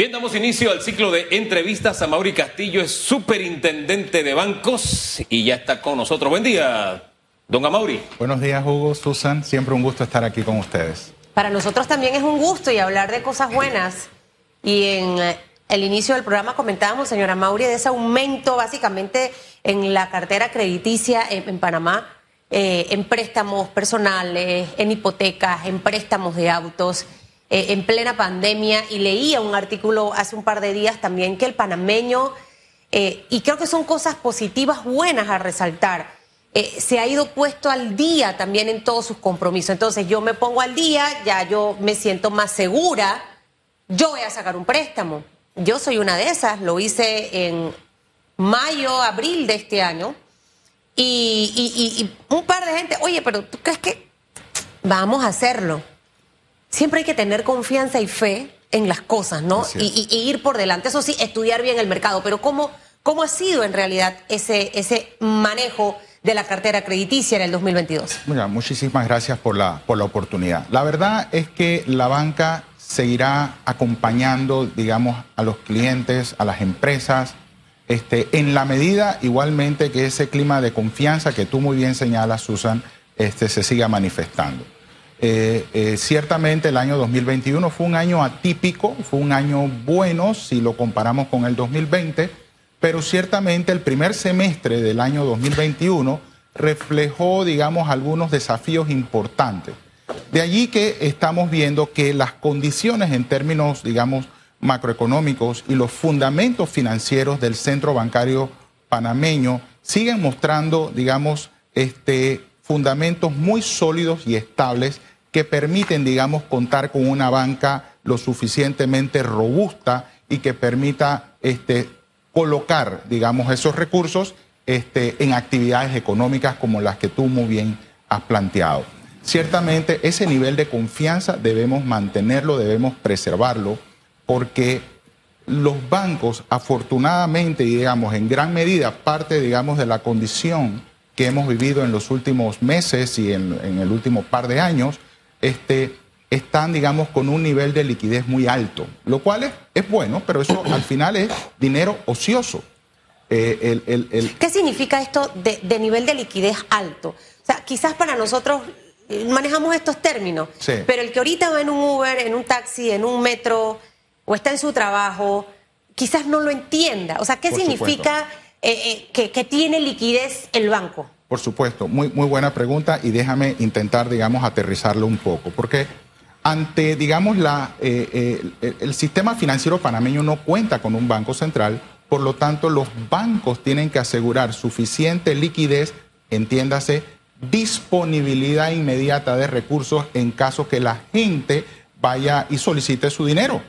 Bien, damos inicio al ciclo de entrevistas a Mauri Castillo, es superintendente de bancos y ya está con nosotros. Buen día, don Amauri. Buenos días, Hugo, Susan. Siempre un gusto estar aquí con ustedes. Para nosotros también es un gusto y hablar de cosas buenas. Y en eh, el inicio del programa comentábamos, señora Mauri, de ese aumento básicamente en la cartera crediticia en, Panamá, eh, en préstamos personales, en hipotecas, en préstamos de autos. Eh, en plena pandemia y leía un artículo hace un par de días también que el panameño, eh, y creo que son cosas positivas, buenas a resaltar, eh, se ha ido puesto al día también en todos sus compromisos. Entonces yo me pongo al día, ya yo me siento más segura, yo voy a sacar un préstamo. Yo soy una de esas, lo hice en mayo, abril de este año. y, un par de gente, oye, pero ¿tú crees que vamos a hacerlo? Siempre hay que tener confianza y fe en las cosas, ¿no? Y, ir por delante. Eso sí, estudiar bien el mercado. Pero ¿cómo, cómo ha sido en realidad ese, ese manejo de la cartera crediticia en el 2022? muchísimas gracias por la, por la oportunidad. La verdad es que la banca seguirá acompañando, digamos, a los clientes, a las empresas, este, en la medida igualmente que ese clima de confianza que tú muy bien señalas, Susan, este, se siga manifestando. Eh, eh, ciertamente el año 2021 fue un año atípico, fue un año bueno si lo comparamos con el 2020, pero ciertamente el primer semestre del año 2021 reflejó, digamos, algunos desafíos importantes. De allí que estamos viendo que las condiciones en términos, digamos, macroeconómicos y los fundamentos financieros del centro bancario panameño siguen mostrando, digamos, este, fundamentos muy sólidos y estables que permiten, digamos, contar con una banca lo suficientemente robusta y que permita este, colocar, digamos, esos recursos este, en actividades económicas como las que tú muy bien has planteado. Ciertamente ese nivel de confianza debemos mantenerlo, debemos preservarlo, porque los bancos, afortunadamente, digamos, en gran medida, parte, digamos, de la condición que hemos vivido en los últimos meses y en el último par de años, este, están, digamos, con un nivel de liquidez muy alto, lo cual es, bueno, pero eso al final es dinero ocioso. Eh, ¿Qué significa esto de, nivel de liquidez alto? O sea, quizás para nosotros manejamos estos términos, pero el que ahorita va en un Uber, en un taxi, en un metro o está en su trabajo, quizás no lo entienda. O sea, ¿qué significa eh, eh, que tiene liquidez el banco? Por supuesto, muy, muy buena pregunta y déjame intentar, digamos, aterrizarlo un poco, porque ante, digamos, la, eh, eh, el sistema financiero panameño no cuenta con un banco central, por lo tanto, los bancos tienen que asegurar suficiente liquidez, entiéndase, disponibilidad inmediata de recursos en caso que la gente vaya y solicite su dinero.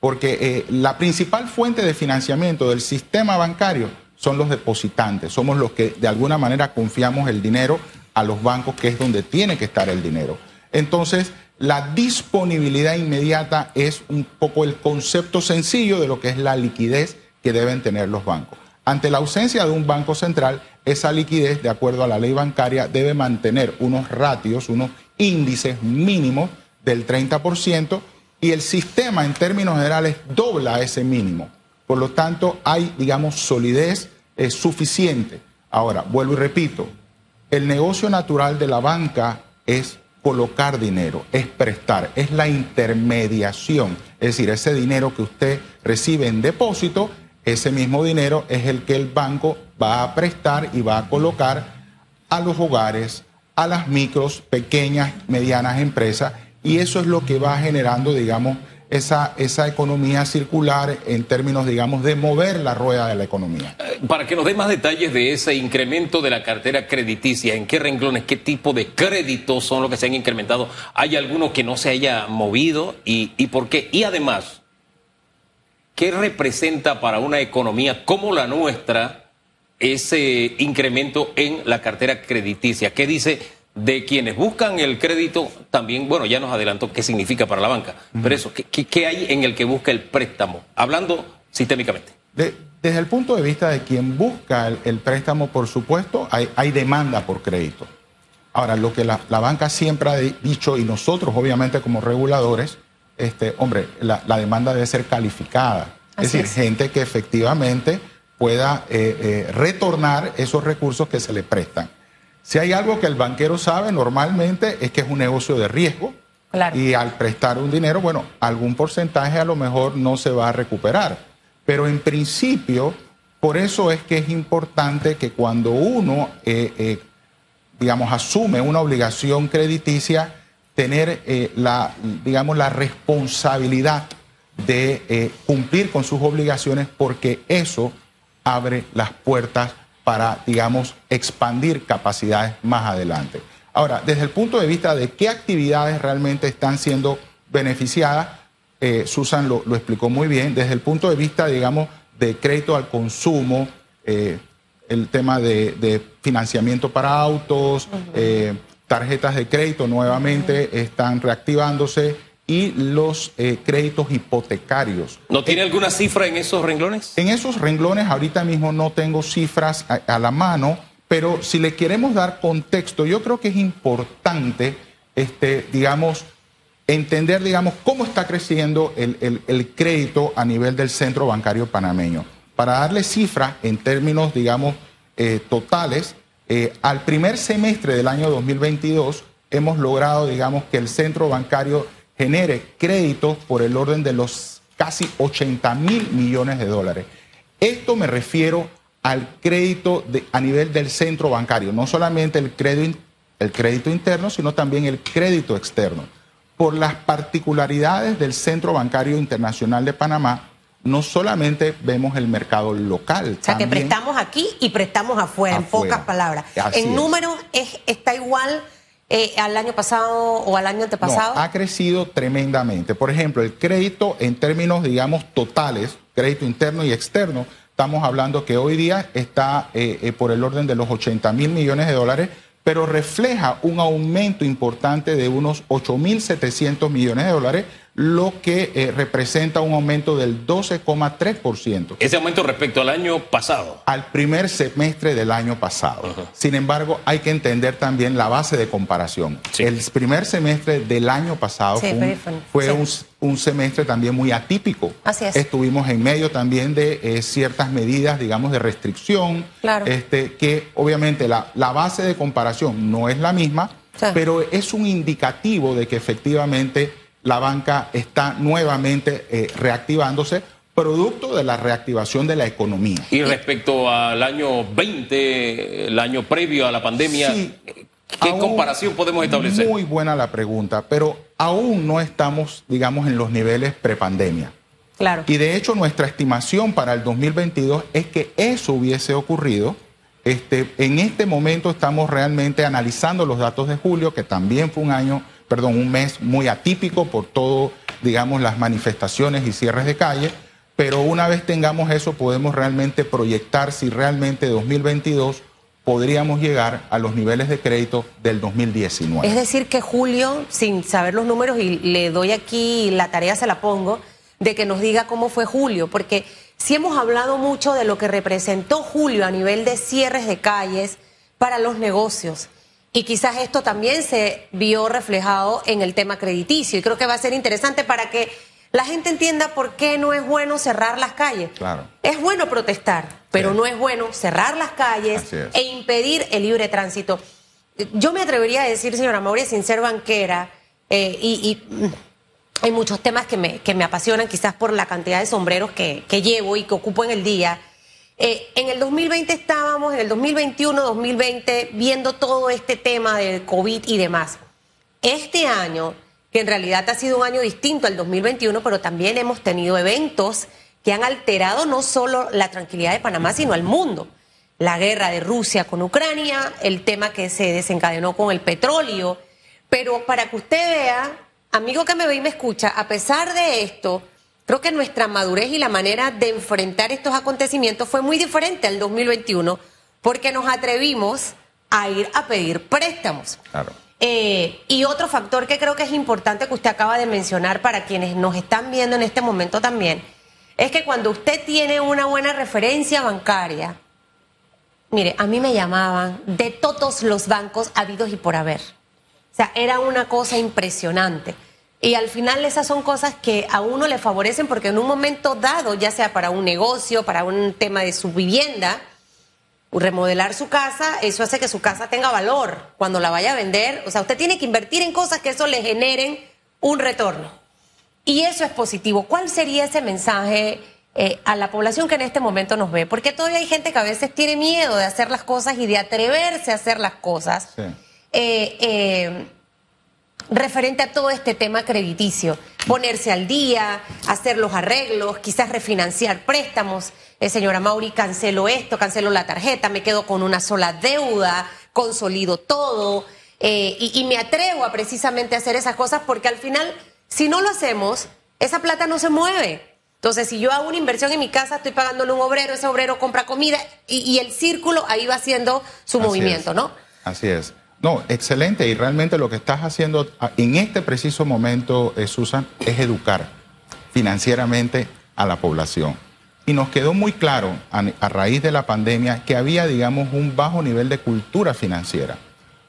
Porque eh, la principal fuente de financiamiento del sistema bancario son los depositantes, somos los que de alguna manera confiamos el dinero a los bancos, que es donde tiene que estar el dinero. Entonces, la disponibilidad inmediata es un poco el concepto sencillo de lo que es la liquidez que deben tener los bancos. Ante la ausencia de un banco central, esa liquidez, de acuerdo a la ley bancaria, debe mantener unos ratios, unos índices mínimos del 30% y el sistema en términos generales dobla ese mínimo. Por lo tanto, hay, digamos, solidez eh, suficiente. Ahora, vuelvo y repito, el negocio natural de la banca es colocar dinero, es prestar, es la intermediación. Es decir, ese dinero que usted recibe en depósito, ese mismo dinero es el que el banco va a prestar y va a colocar a los hogares, a las micros, pequeñas, medianas empresas, y eso es lo que va generando, digamos, esa, esa economía circular en términos, digamos, de mover la rueda de la economía. Eh, para que nos dé más detalles de ese incremento de la cartera crediticia, ¿en qué renglones, qué tipo de créditos son los que se han incrementado? ¿Hay alguno que no se haya movido y, y por qué? Y además, ¿qué representa para una economía como la nuestra ese incremento en la cartera crediticia? ¿Qué dice de quienes buscan el crédito, también, bueno, ya nos adelantó qué significa para la banca, pero eso, ¿qué, hay en el que busca el préstamo? Hablando sistémicamente. desde el punto de vista de quien busca el, préstamo, por supuesto, hay, demanda por crédito. Ahora, lo que la, banca siempre ha dicho, y nosotros obviamente como reguladores, este, hombre, la, demanda debe ser calificada. es decir, gente que efectivamente pueda eh, eh, retornar esos recursos que se le prestan. Si hay algo que el banquero sabe normalmente es que es un negocio de riesgo. Y al prestar un dinero, bueno, algún porcentaje a lo mejor no se va a recuperar. Pero en principio, por eso es que es importante que cuando uno, eh, digamos, asume una obligación crediticia, tener eh, la, digamos, la responsabilidad de eh, cumplir con sus obligaciones porque eso abre las puertas para, digamos, expandir capacidades más adelante. Ahora, desde el punto de vista de qué actividades realmente están siendo beneficiadas, eh, Susan lo, explicó muy bien, desde el punto de vista, digamos, de crédito al consumo, el tema de, financiamiento para autos, tarjetas de crédito nuevamente están reactivándose y los eh, créditos hipotecarios. ¿No tiene alguna cifra en esos renglones? En esos renglones ahorita mismo no tengo cifras a, la mano, pero si le queremos dar contexto, yo creo que es importante, este, digamos, entender, digamos, cómo está creciendo el, el crédito a nivel del centro bancario panameño. Para darle cifras en términos, digamos, eh, totales, eh, al primer semestre del año 2022 hemos logrado, digamos, que el centro bancario genere créditos por el orden de los casi 80 mil millones de dólares. Esto me refiero al crédito a nivel del centro bancario, no solamente el crédito, el crédito interno, sino también el crédito externo. Por las particularidades del Centro Bancario Internacional de Panamá, no solamente vemos el mercado local. O sea, que prestamos aquí y prestamos afuera, en pocas palabras. ¿El número es, está igual eh, al año pasado o al año antepasado? ha crecido tremendamente. Por ejemplo, el crédito en términos, digamos, totales, crédito interno y externo, estamos hablando que hoy día está eh, eh, por el orden de los 80 mil millones de dólares, pero refleja un aumento importante de unos 8.700 millones de dólares lo que eh, representa un aumento del 12,3%. Ese aumento respecto al año pasado. Al primer semestre del año pasado. Sin embargo, hay que entender también la base de comparación. El primer semestre del año pasado fue, un, semestre también muy atípico. Así es. Estuvimos en medio también de eh, ciertas medidas, digamos, de restricción. Claro. Este, que obviamente la, la base de comparación no es la misma, pero es un indicativo de que efectivamente la banca está nuevamente eh, reactivándose producto de la reactivación de la economía. Y respecto al año 20, el año previo a la pandemia, ¿qué comparación podemos establecer? Muy buena la pregunta, pero aún no estamos, digamos, en los niveles prepandemia. Claro. Y de hecho nuestra estimación para el 2022 es que eso hubiese ocurrido. Este, en este momento estamos realmente analizando los datos de julio, que también fue un año perdón, un mes muy atípico por todo, digamos, las manifestaciones y cierres de calle, pero una vez tengamos eso podemos realmente proyectar si realmente 2022 podríamos llegar a los niveles de crédito del 2019. Es decir, que Julio, sin saber los números, y le doy aquí la tarea, se la pongo, de que nos diga cómo fue Julio, porque si hemos hablado mucho de lo que representó Julio a nivel de cierres de calles para los negocios. Y quizás esto también se vio reflejado en el tema crediticio. Y creo que va a ser interesante para que la gente entienda por qué no es bueno cerrar las calles. Claro. Es bueno protestar, pero no es bueno cerrar las calles e impedir el libre tránsito. Yo me atrevería a decir, señora Mauricio, sin ser banquera, eh, y, mm, hay muchos temas que me, que me apasionan, quizás por la cantidad de sombreros que, que llevo y que ocupo en el día. Eh, en el 2020 estábamos, en el 2021, 2020, viendo todo este tema del COVID y demás. Este año, que en realidad ha sido un año distinto al 2021, pero también hemos tenido eventos que han alterado no solo la tranquilidad de Panamá, sino al mundo. La guerra de Rusia con Ucrania, el tema que se desencadenó con el petróleo. Pero para que usted vea, amigo que me ve y me escucha, a pesar de esto, Creo que nuestra madurez y la manera de enfrentar estos acontecimientos fue muy diferente al 2021 porque nos atrevimos a ir a pedir préstamos. Claro. Eh, y otro factor que creo que es importante que usted acaba de mencionar para quienes nos están viendo en este momento también, es que cuando usted tiene una buena referencia bancaria, mire, a mí me llamaban de todos los bancos habidos y por haber. O sea, era una cosa impresionante. Y al final esas son cosas que a uno le favorecen porque en un momento dado, ya sea para un negocio, para un tema de su vivienda, remodelar su casa, eso hace que su casa tenga valor cuando la vaya a vender. O sea, usted tiene que invertir en cosas que eso le generen un retorno. Y eso es positivo. ¿Cuál sería ese mensaje eh, a la población que en este momento nos ve? Porque todavía hay gente que a veces tiene miedo de hacer las cosas y de atreverse a hacer las cosas. Sí. Eh, eh, referente a todo este tema crediticio, ponerse al día, hacer los arreglos, quizás refinanciar préstamos. Eh, señora Mauri, cancelo esto, cancelo la tarjeta, me quedo con una sola deuda, consolido todo eh, y, y me atrevo a precisamente hacer esas cosas porque al final, si no lo hacemos, esa plata no se mueve. Entonces, si yo hago una inversión en mi casa, estoy pagándole a un obrero, ese obrero compra comida y, y el círculo ahí va haciendo su Así movimiento, es. ¿no? Así es. No, excelente. Y realmente lo que estás haciendo a- en este preciso momento, eh, Susan, es educar financieramente a la población. Y nos quedó muy claro a, a raíz de la pandemia que había, digamos, un bajo nivel de cultura financiera.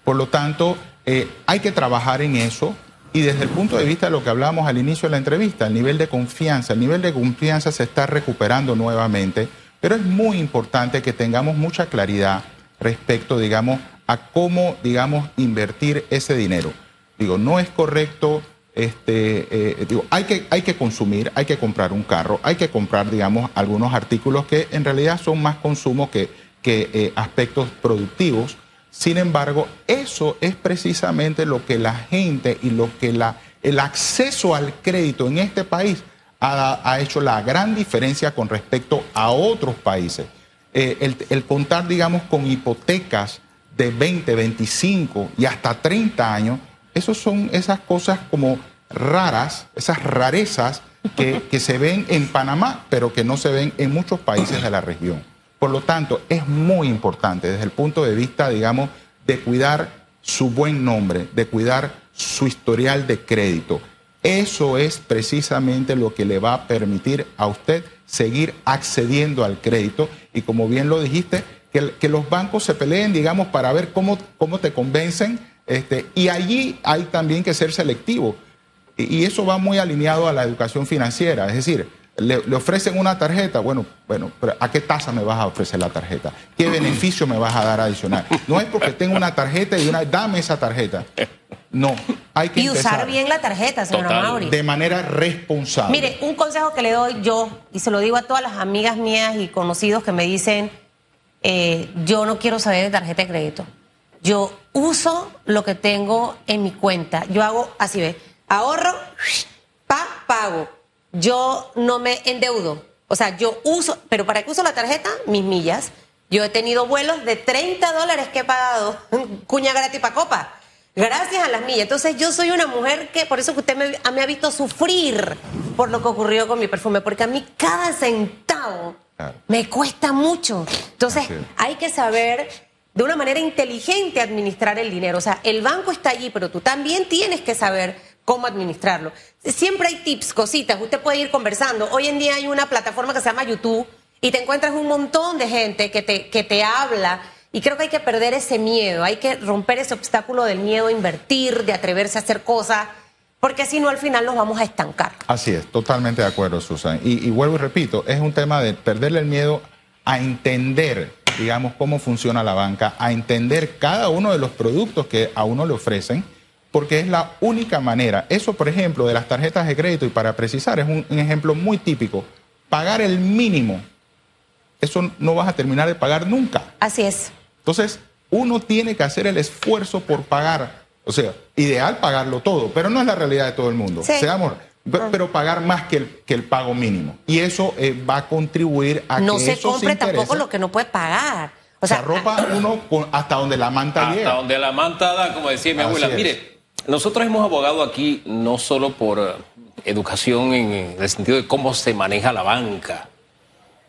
Por lo tanto, eh, hay que trabajar en eso. Y desde el punto de vista de lo que hablábamos al inicio de la entrevista, el nivel de confianza, el nivel de confianza se está recuperando nuevamente, pero es muy importante que tengamos mucha claridad respecto, digamos, a cómo, digamos, invertir ese dinero. Digo, no es correcto, este, eh, digo, hay que, hay que consumir, hay que comprar un carro, hay que comprar, digamos, algunos artículos que en realidad son más consumo que, que eh, aspectos productivos. Sin embargo, eso es precisamente lo que la gente y lo que la, el acceso al crédito en este país ha, ha hecho la gran diferencia con respecto a otros países. Eh, el, el contar, digamos, con hipotecas de 20, 25 y hasta 30 años, esos son esas cosas como raras, esas rarezas que, que se ven en Panamá, pero que no se ven en muchos países de la región. Por lo tanto, es muy importante desde el punto de vista, digamos, de cuidar su buen nombre, de cuidar su historial de crédito. Eso es precisamente lo que le va a permitir a usted seguir accediendo al crédito y como bien lo dijiste, que, que los bancos se peleen, digamos, para ver cómo, cómo te convencen este, y allí hay también que ser selectivo. Y, y eso va muy alineado a la educación financiera, es decir, le, le ofrecen una tarjeta, bueno, bueno, pero ¿a qué tasa me vas a ofrecer la tarjeta? ¿Qué beneficio me vas a dar adicional? No es porque tengo una tarjeta y una, dame esa tarjeta. No, hay que Y usar bien la tarjeta, señora Total. Mauri. de manera responsable. Mire, un consejo que le doy yo, y se lo digo a todas las amigas mías y conocidos que me dicen, eh, yo no quiero saber de tarjeta de crédito. Yo uso lo que tengo en mi cuenta. Yo hago así, ve, ahorro, pa, pago. Yo no me endeudo. O sea, yo uso, pero ¿para qué uso la tarjeta? Mis millas. Yo he tenido vuelos de 30 dólares que he pagado, cuña gratis para copa. Gracias a las millas. Entonces yo soy una mujer que, por eso que usted me, me ha visto sufrir por lo que ocurrió con mi perfume, porque a mí cada centavo Claro. me cuesta mucho. Entonces hay que saber de una manera inteligente administrar el dinero. O sea, el banco está allí, pero tú también tienes que saber cómo administrarlo. Siempre hay tips, cositas. Usted puede ir conversando. Hoy en día hay una plataforma que se llama YouTube y te encuentras un montón de gente que te, que te habla. Y creo que hay que perder ese miedo, hay que romper ese obstáculo del miedo a invertir, de atreverse a hacer cosas, porque si no al final nos vamos a estancar. Así es, totalmente de acuerdo, Susan. Y, y vuelvo y repito, es un tema de perderle el miedo a entender, digamos, cómo funciona la banca, a entender cada uno de los productos que a uno le ofrecen, porque es la única manera. Eso, por ejemplo, de las tarjetas de crédito, y para precisar, es un, un ejemplo muy típico. Pagar el mínimo, eso no vas a terminar de pagar nunca. Así es. Entonces, uno tiene que hacer el esfuerzo por pagar. O sea, ideal pagarlo todo, pero no es la realidad de todo el mundo. Sí. Seamos, pero, pero pagar más que el, que el pago mínimo. Y eso eh, va a contribuir a No que se esos compre tampoco lo que no puede pagar. O se sea, arropa uno con- hasta donde la manta Hasta llega. donde la manta da, como decía mi Así abuela. es. Mire, nosotros hemos abogado aquí no solo por eh, educación en el sentido de cómo se maneja la banca,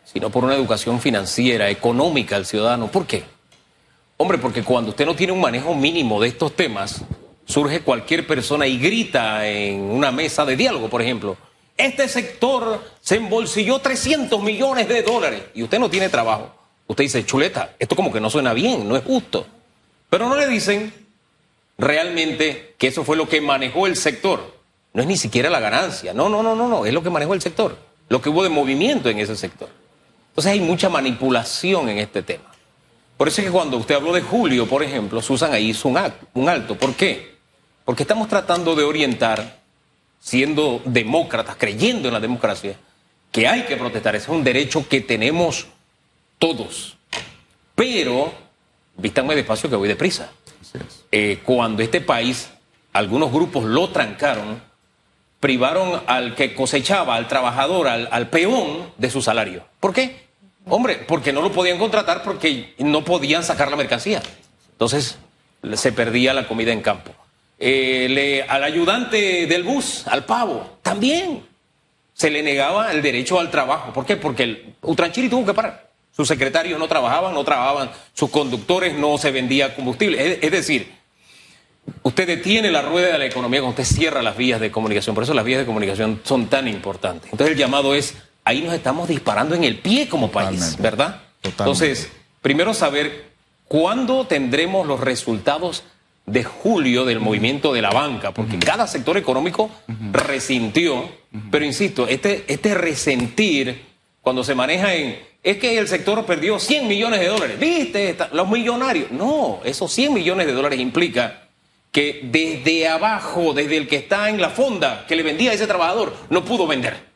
sino por una educación financiera, económica al ciudadano. ¿Por qué? Hombre, porque cuando usted no tiene un manejo mínimo de estos temas, surge cualquier persona y grita en una mesa de diálogo, por ejemplo. Este sector se embolsilló 300 millones de dólares y usted no tiene trabajo. Usted dice, chuleta, esto como que no suena bien, no es justo. Pero no le dicen realmente que eso fue lo que manejó el sector. no es ni siquiera la ganancia. No, no, no, no, no. Es lo que manejó el sector. Lo que hubo de movimiento en ese sector. Entonces hay mucha manipulación en este tema. Por eso es que cuando usted habló de Julio, por ejemplo, Susan ahí hizo un, un alto. ¿Por qué? Porque estamos tratando de orientar, siendo demócratas, creyendo en la democracia, que hay que protestar. Ese es un derecho que tenemos todos. Pero, vístanme despacio que voy deprisa. Eh, cuando este país, algunos grupos lo trancaron, privaron al que cosechaba, al trabajador, al, al peón de su salario. ¿Por qué? Hombre, porque no lo podían contratar porque no podían sacar la mercancía. Entonces se perdía la comida en campo. Eh, al ayudante del bus, al pavo, también se le negaba el derecho al trabajo. ¿Por qué? Porque el Utranchiri tuvo que parar. Sus secretarios no trabajaban, no trabajaban, sus conductores no se vendía combustible. Es, decir, usted detiene la rueda de la economía cuando usted cierra las vías de comunicación. Por eso las vías de comunicación son tan importantes. Entonces el llamado es, ahí nos estamos disparando en el pie como país, ¿verdad? Entonces, primero saber cuándo tendremos los resultados de julio del movimiento de la banca, porque cada sector económico resintió, pero insisto, este, este resentir, cuando se maneja en, es que el sector perdió 100 millones de dólares, ¿viste? Los millonarios. No, esos 100 millones de dólares implica que desde abajo, desde el que está en la fonda que le vendía a ese trabajador, no pudo vender.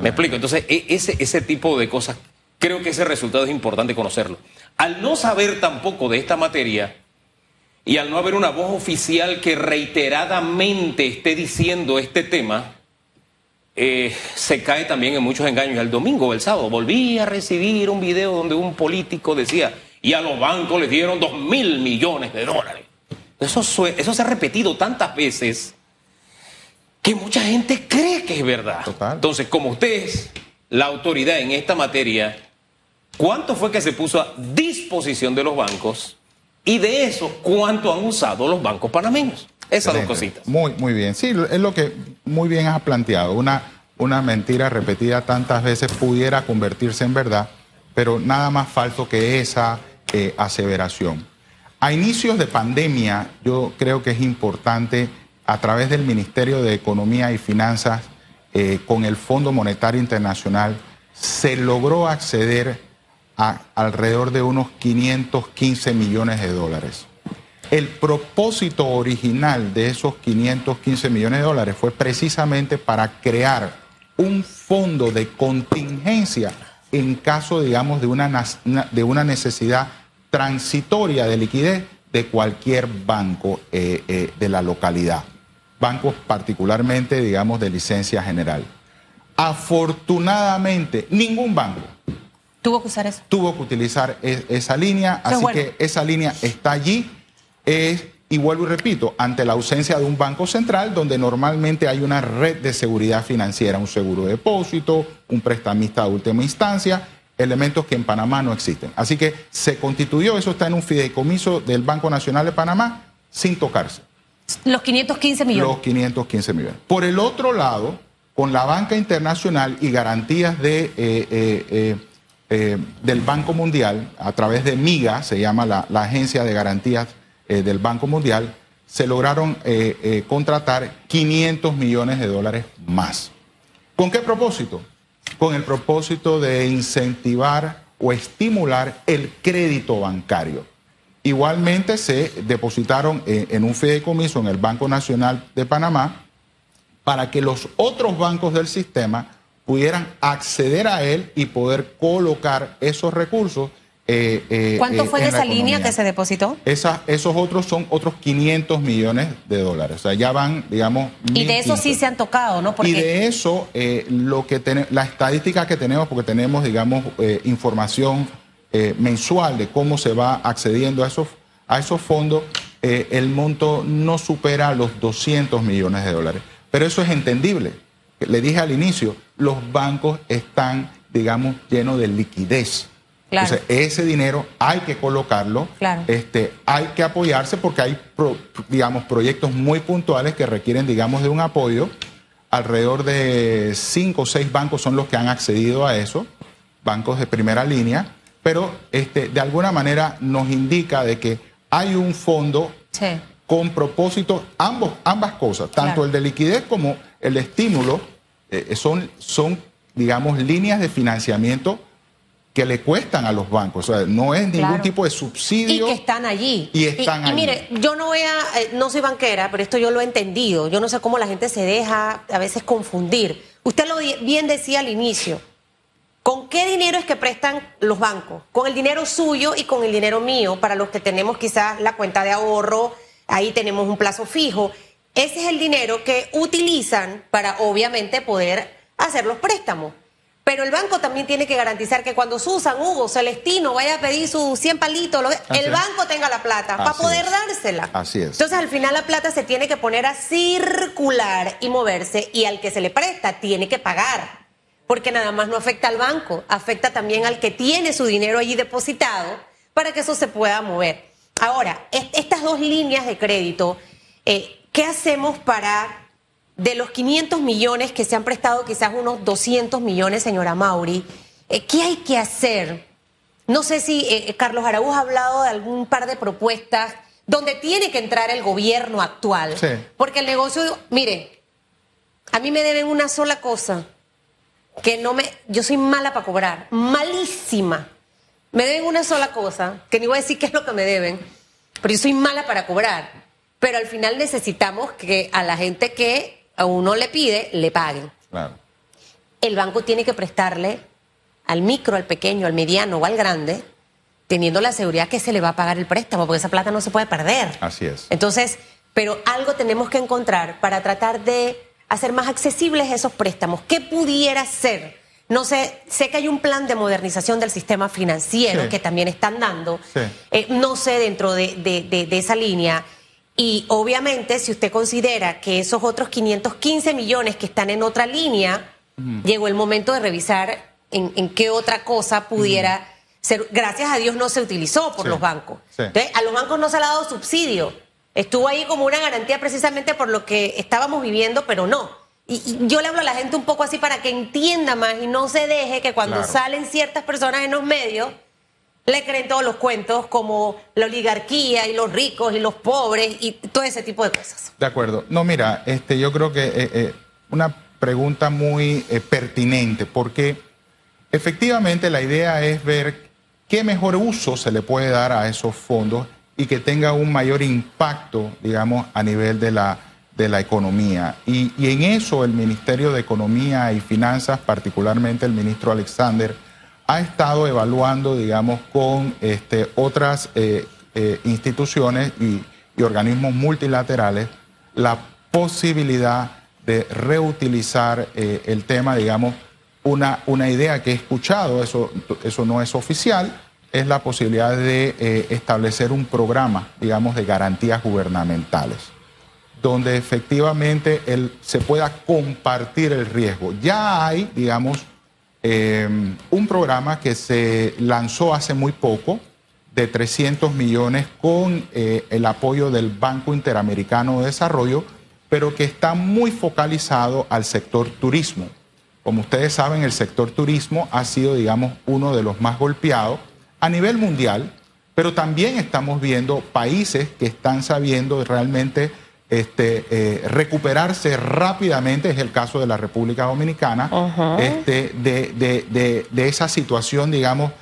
Me explico. Entonces, e, ese, ese tipo de cosas, creo que ese resultado es importante conocerlo. Al no saber tampoco de esta materia, y al no haber una voz oficial que reiteradamente esté diciendo este tema, eh, se cae también en muchos engaños. El domingo el sábado volví a recibir un video donde un político decía, y a los bancos les dieron dos mil millones de dólares. Eso, eso se ha repetido tantas veces que mucha gente cree que es verdad. Entonces, como usted es la autoridad en esta materia, ¿cuánto fue que se puso a disposición de los bancos? Y de eso, ¿cuánto han usado los bancos panameños? Esas dos cositas. Muy, muy bien. Sí, es lo que muy bien has planteado. Una, una mentira repetida tantas veces pudiera convertirse en verdad, pero nada más falso que esa eh, aseveración. A inicios de pandemia, yo creo que es importante, a través del Ministerio de Economía y Finanzas, eh, con el Fondo Monetario Internacional, se logró acceder a alrededor de unos 515 millones de dólares. El propósito original de esos 515 millones de dólares fue precisamente para crear un fondo de contingencia en caso, digamos, de una, necesidad transitoria de liquidez de cualquier banco eh, eh, de la localidad. Bancos particularmente, digamos, de licencia general. Afortunadamente, ningún banco Tuvo que usar eso. Tuvo que utilizar e, esa línea, así que esa línea está allí. y vuelvo y repito, ante la ausencia de un banco central donde normalmente hay una red de seguridad financiera, un seguro de depósito, un prestamista de última instancia, elementos que en Panamá no existen. Así que se constituyó, eso está en un fideicomiso del Banco Nacional de Panamá sin tocarse. Los 515 millones. Los 515 millones. Por el otro lado, con la banca internacional y garantías de... Eh, eh, eh, del Banco Mundial, a través de MIGA, se llama la, Agencia de Garantías del Banco Mundial, se lograron contratar 500 millones de dólares más. ¿Con qué propósito? Con el propósito de incentivar o estimular el crédito bancario. Igualmente se depositaron en un fideicomiso en el Banco Nacional de Panamá para que los otros bancos del sistema pudieran acceder a él y poder colocar esos recursos. Eh, eh, ¿Cuánto eh, fue de esa línea que se depositó? Esa, esos otros son otros 500 millones de dólares. O sea, ya van, digamos. Y de eso sí se han tocado, ¿no? Y de eso, lo que la estadística que tenemos, porque tenemos, digamos, información mensual de cómo se va accediendo a esos, a esos fondos, el monto no supera los 200 millones de dólares. Pero eso es entendible le dije al inicio, los bancos están, digamos, llenos de liquidez. Entonces, ese dinero hay que colocarlo, este, hay que apoyarse porque hay, digamos, proyectos muy puntuales que requieren, digamos, de un apoyo. Alrededor de cinco o seis bancos son los que han accedido a eso, bancos de primera línea, pero este, de alguna manera nos indica de que hay un fondo con propósito, ambos, ambas cosas, tanto el de liquidez como el estímulo eh, son, son, digamos, líneas de financiamiento que le cuestan a los bancos. O sea, no es ningún tipo de subsidio. Y que están allí. Y están allí. Y mire, yo no voy a, eh, no soy banquera, pero esto yo lo he entendido. Yo no sé cómo la gente se deja a veces confundir. Usted lo bien decía al inicio. ¿Con qué dinero es que prestan los bancos? Con el dinero suyo y con el dinero mío, para los que tenemos quizás la cuenta de ahorro, ahí tenemos un plazo fijo. Ese es el dinero que utilizan para obviamente poder hacer los préstamos. Pero el banco también tiene que garantizar que cuando Susan, Hugo, Celestino vaya a pedir sus 100 palitos, el banco tenga la plata para poder dársela. Así es. Entonces al final la plata se tiene que poner a circular y moverse y al que se le presta tiene que pagar. Porque nada más no afecta al banco, afecta también al que tiene su dinero allí depositado para que eso se pueda mover. Ahora, estas dos líneas de crédito, eh, ¿qué hacemos para de los 500 millones que se han prestado, quizás unos 200 millones, señora Mauri, eh, ¿qué hay que hacer? No sé si eh, Carlos Araújo ha hablado de algún par de propuestas donde tiene que entrar el gobierno actual. Porque el negocio, mire, a mí me deben una sola cosa, que no me, yo soy mala para cobrar, malísima. Me deben una sola cosa, que ni voy a decir qué es lo que me deben, pero yo soy mala para cobrar. Pero al final necesitamos que a la gente que a uno le pide, le paguen. Claro. El banco tiene que prestarle al micro, al pequeño, al mediano o al grande, teniendo la seguridad que se le va a pagar el préstamo, porque esa plata no se puede perder. Así es. Entonces, pero algo tenemos que encontrar para tratar de hacer más accesibles esos préstamos. ¿Qué pudiera ser? No sé, sé que hay un plan de modernización del sistema financiero que también están dando. Eh, no sé dentro de, de esa línea y obviamente, si usted considera que esos otros 515 millones que están en otra línea, llegó el momento de revisar en, qué otra cosa pudiera ser. Gracias a Dios no se utilizó por los bancos. a los bancos no se le ha dado subsidio. Estuvo ahí como una garantía precisamente por lo que estábamos viviendo, pero no. Y, yo le hablo a la gente un poco así para que entienda más y no se deje que cuando salen ciertas personas en los medios le creen todos los cuentos como la oligarquía y los ricos y los pobres y todo ese tipo de cosas. De acuerdo. No, mira, este, yo creo que eh, eh, una pregunta muy eh, pertinente porque efectivamente la idea es ver qué mejor uso se le puede dar a esos fondos y que tenga un mayor impacto, digamos, a nivel de la, de la economía. Y, en eso el Ministerio de Economía y Finanzas, particularmente el ministro Alexander, ha estado evaluando, digamos, con este, otras eh, eh, instituciones y, organismos multilaterales la posibilidad de reutilizar eh, el tema, digamos, una, una idea que he escuchado, eso, eso no es oficial, es la posibilidad de establecer un programa, digamos, de garantías gubernamentales, donde efectivamente se pueda compartir el riesgo. Ya hay, digamos, eh, un programa que se lanzó hace muy poco de 300 millones con eh, el apoyo del Banco Interamericano de Desarrollo, pero que está muy focalizado al sector turismo. Como ustedes saben, el sector turismo ha sido, digamos, uno de los más golpeados a nivel mundial, pero también estamos viendo países que están sabiendo realmente este, eh, recuperarse rápidamente, es el caso de la República Dominicana, este, de, esa situación, digamos,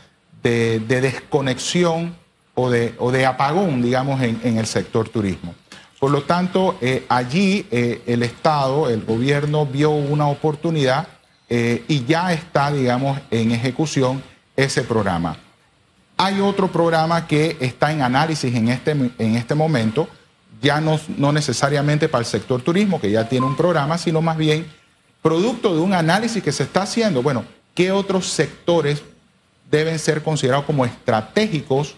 de, desconexión o de, o de apagón, digamos, en, el sector turismo. Por lo tanto, eh, allí eh, el Estado, el gobierno vio una oportunidad y ya está, digamos, en ejecución ese programa. Hay otro programa que está en análisis en este, en este momento, ya no, no necesariamente para el sector turismo, que ya tiene un programa, sino más bien producto de un análisis que se está haciendo. Bueno, ¿qué otros sectores deben ser considerados como estratégicos,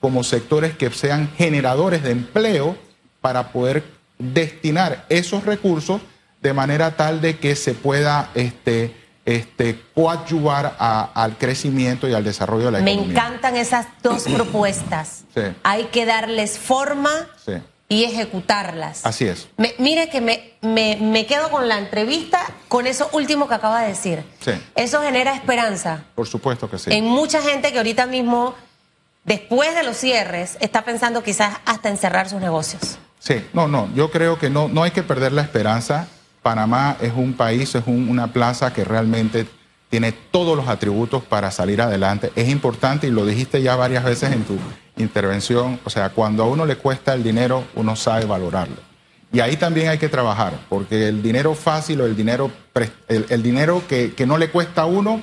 como sectores que sean generadores de empleo para poder destinar esos recursos de manera tal de que se pueda este, este, coadyuvar al crecimiento y al desarrollo de la economía. Me encantan esas dos propuestas. Hay que darles forma sí y ejecutarlas. Así es. mire que me, me, quedo con la entrevista con eso último que acaba de decir. Sí. Eso genera esperanza. Por supuesto que sí. En mucha gente que ahorita mismo, después de los cierres, está pensando quizás hasta en cerrar sus negocios. Sí, no, no, yo creo que no, no hay que perder la esperanza. Panamá es un país, es una plaza que realmente tiene todos los atributos para salir adelante. Es importante, y lo dijiste ya varias veces en tu intervención, o sea, cuando a uno le cuesta el dinero, uno sabe valorarlo. Y ahí también hay que trabajar, porque el dinero fácil o el dinero, el, dinero que, no le cuesta a uno,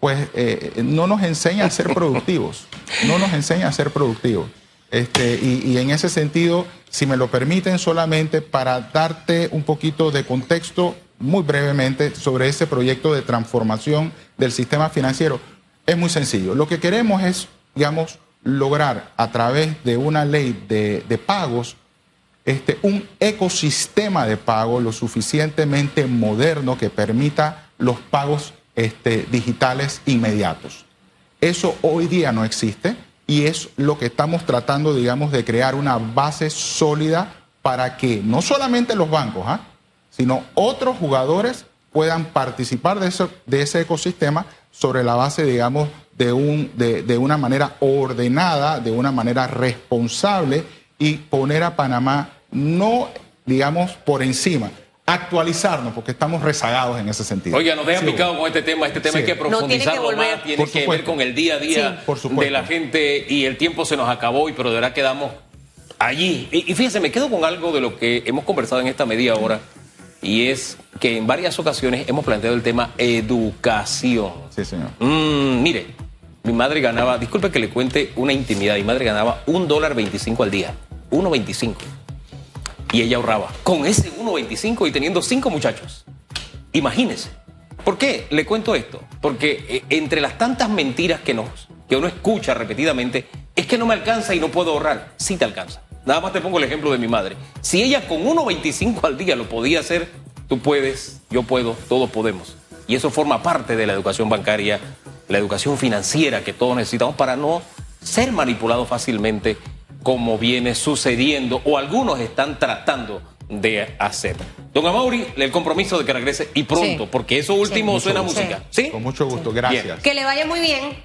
pues eh, no nos enseña a ser productivos, no nos enseña a ser productivos. Este, y, en ese sentido, si me lo permiten solamente para darte un poquito de contexto muy brevemente sobre ese proyecto de transformación del sistema financiero, es muy sencillo. Lo que queremos es, digamos, lograr a través de una ley de, pagos este, un ecosistema de pago lo suficientemente moderno que permita los pagos este, digitales inmediatos. Eso hoy día no existe y es lo que estamos tratando, digamos, de crear una base sólida para que no solamente los bancos, ¿ah? sino otros jugadores puedan participar de, de ese ecosistema sobre la base, digamos, de, un, de, de una manera ordenada, de una manera responsable y poner a Panamá no, digamos, por encima, actualizarnos, porque estamos rezagados en ese sentido. Oiga, nos dejan picado con este tema. Este tema hay que profundizarlo más, tiene que ver con el día a día de la gente y el tiempo se nos acabó, y pero de verdad quedamos allí. Y, y fíjense, me quedo con algo de lo que hemos conversado en esta media hora, y es que en varias ocasiones hemos planteado el tema educación. Sí, señor. Mm, mire, mi madre ganaba, disculpe que le cuente una intimidad, mi madre ganaba un dólar veinticinco al día, uno veinticinco y ella ahorraba con ese 1.25 y teniendo cinco muchachos. Imagínense. ¿Por qué le cuento esto? Porque eh, entre las tantas mentiras que, nos, que uno escucha repetidamente, es que no me alcanza y no puedo ahorrar. Sí te alcanza. Nada más te pongo el ejemplo de mi madre. Si ella con 1.25 al día lo podía hacer, tú puedes, yo puedo, todos podemos. Y eso forma parte de la educación bancaria, la educación financiera que todos necesitamos para no ser manipulados fácilmente como viene sucediendo o algunos están tratando de hacer. Don Amauri, el compromiso de que regrese y pronto, porque eso último suena música. ¿Sí? Con mucho gusto, gracias. Que le vaya muy bien.